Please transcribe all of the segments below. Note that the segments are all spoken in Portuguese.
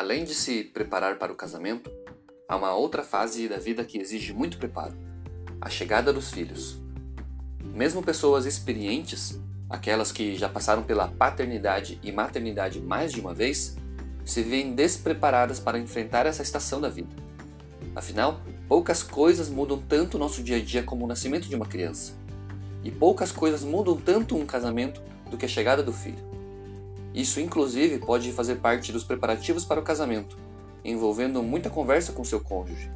Além de se preparar para o casamento, há uma outra fase da vida que exige muito preparo: a chegada dos filhos. Mesmo pessoas experientes, aquelas que já passaram pela paternidade e maternidade mais de uma vez, se veem despreparadas para enfrentar essa estação da vida. Afinal, poucas coisas mudam tanto o nosso dia a dia como o nascimento de uma criança. E poucas coisas mudam tanto um casamento do que a chegada do filho. Isso, inclusive, pode fazer parte dos preparativos para o casamento, envolvendo muita conversa com seu cônjuge.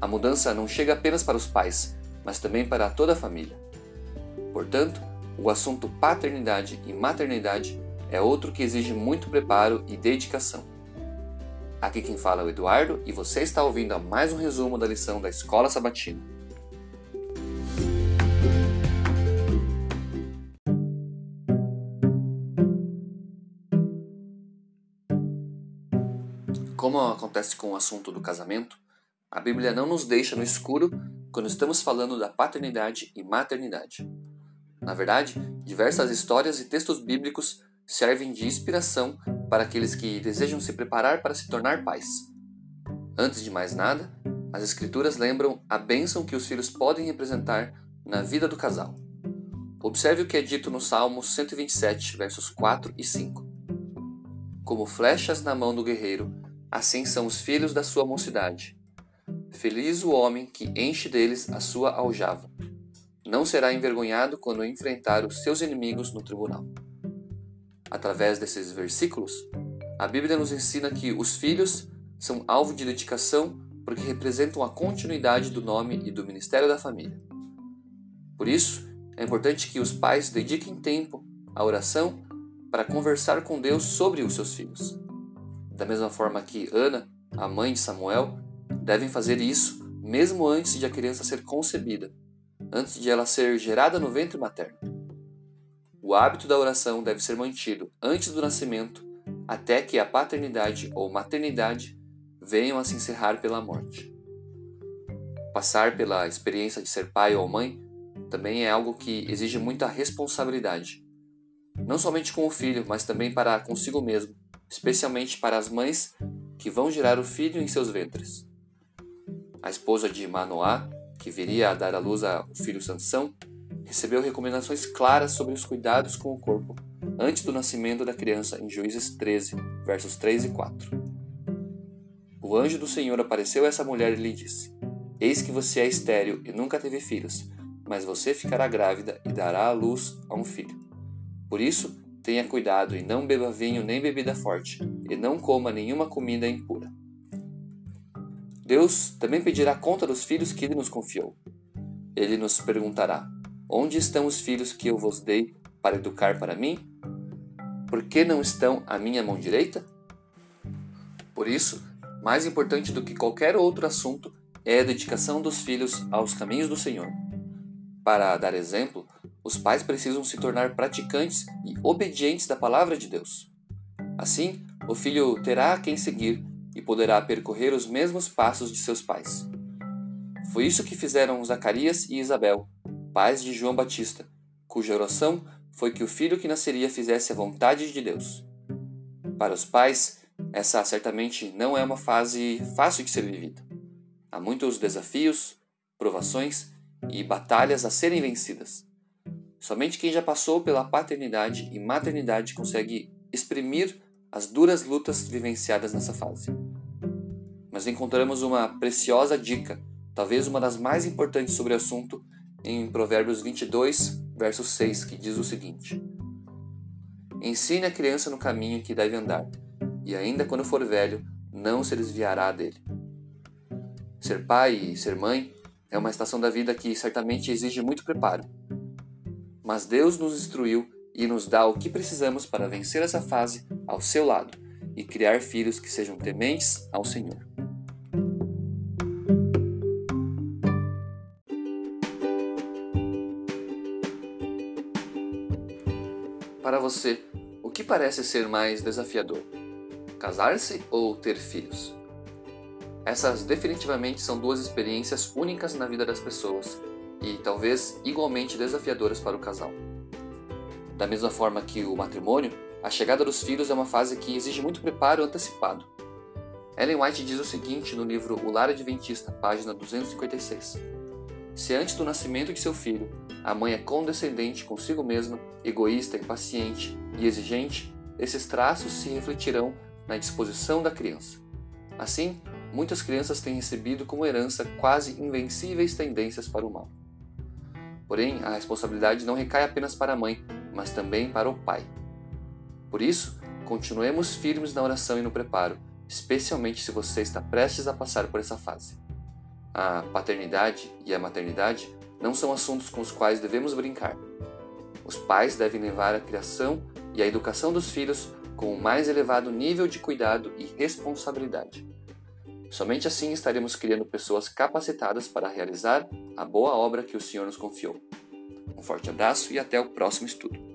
A mudança não chega apenas para os pais, mas também para toda a família. Portanto, o assunto paternidade e maternidade é outro que exige muito preparo e dedicação. Aqui quem fala é o Eduardo e você está ouvindo a mais um resumo da lição da Escola Sabatina. Como acontece com o assunto do casamento, a Bíblia não nos deixa no escuro quando estamos falando da paternidade e maternidade. Na verdade, diversas histórias e textos bíblicos servem de inspiração para aqueles que desejam se preparar para se tornar pais. Antes de mais nada, as Escrituras lembram a bênção que os filhos podem representar na vida do casal. Observe o que é dito no Salmo 127, versos 4 e 5. Como flechas na mão do guerreiro, assim são os filhos da sua mocidade. Feliz o homem que enche deles a sua aljava. Não será envergonhado quando enfrentar os seus inimigos no tribunal. Através desses versículos, a Bíblia nos ensina que os filhos são alvo de dedicação porque representam a continuidade do nome e do ministério da família. Por isso, é importante que os pais dediquem tempo à oração para conversar com Deus sobre os seus filhos. Da mesma forma que Ana, a mãe de Samuel, devem fazer isso mesmo antes de a criança ser concebida, antes de ela ser gerada no ventre materno. O hábito da oração deve ser mantido antes do nascimento, até que a paternidade ou maternidade venham a se encerrar pela morte. Passar pela experiência de ser pai ou mãe também é algo que exige muita responsabilidade, não somente com o filho, mas também para consigo mesmo, especialmente para as mães que vão gerar o filho em seus ventres. A esposa de Manoá, que viria a dar à luz ao filho Sansão, recebeu recomendações claras sobre os cuidados com o corpo antes do nascimento da criança em Juízes 13, versos 3 e 4. O anjo do Senhor apareceu a essa mulher e lhe disse: Eis que você é estéril e nunca teve filhos, mas você ficará grávida e dará à luz a um filho. Por isso, Tenha cuidado e não beba vinho nem bebida forte, e não coma nenhuma comida impura. Deus também pedirá conta dos filhos que ele nos confiou. Ele nos perguntará: Onde estão os filhos que eu vos dei para educar para mim? Por que não estão à minha mão direita? Por isso, mais importante do que qualquer outro assunto é a dedicação dos filhos aos caminhos do Senhor. Para dar exemplo, os pais precisam se tornar praticantes e obedientes da palavra de Deus. Assim, o filho terá a quem seguir e poderá percorrer os mesmos passos de seus pais. Foi isso que fizeram Zacarias e Isabel, pais de João Batista, cuja oração foi que o filho que nasceria fizesse a vontade de Deus. Para os pais, essa certamente não é uma fase fácil de ser vivida. Há muitos desafios, provações e batalhas a serem vencidas. Somente quem já passou pela paternidade e maternidade consegue exprimir as duras lutas vivenciadas nessa fase. Mas encontramos uma preciosa dica, talvez uma das mais importantes sobre o assunto, em Provérbios 22, verso 6, que diz o seguinte: Ensine a criança no caminho que deve andar, e ainda quando for velho, não se desviará dele. Ser pai e ser mãe é uma estação da vida que certamente exige muito preparo mas Deus nos instruiu e nos dá o que precisamos para vencer essa fase ao seu lado e criar filhos que sejam tementes ao Senhor. Para você, o que parece ser mais desafiador? Casar-se ou ter filhos? Essas definitivamente são duas experiências únicas na vida das pessoas e talvez igualmente desafiadoras para o casal. Da mesma forma que o matrimônio a chegada dos filhos é uma fase que exige muito preparo antecipado. Ellen White diz o seguinte no livro O Lar Adventista, página 256. Se antes do nascimento de seu filho, a mãe é condescendente consigo mesma, egoísta, impaciente e exigente, esses traços se refletirão na disposição da criança. Assim, muitas crianças têm recebido como herança quase invencíveis tendências para o mal. Porém, a responsabilidade não recai apenas para a mãe, mas também para o pai. Por isso, continuemos firmes na oração e no preparo, especialmente se você está prestes a passar por essa fase. A paternidade e a maternidade não são assuntos com os quais devemos brincar. Os pais devem levar a criação e a educação dos filhos com o mais elevado nível de cuidado e responsabilidade. Somente assim estaremos criando pessoas capacitadas para realizar a boa obra que o Senhor nos confiou. Um forte abraço e até o próximo estudo.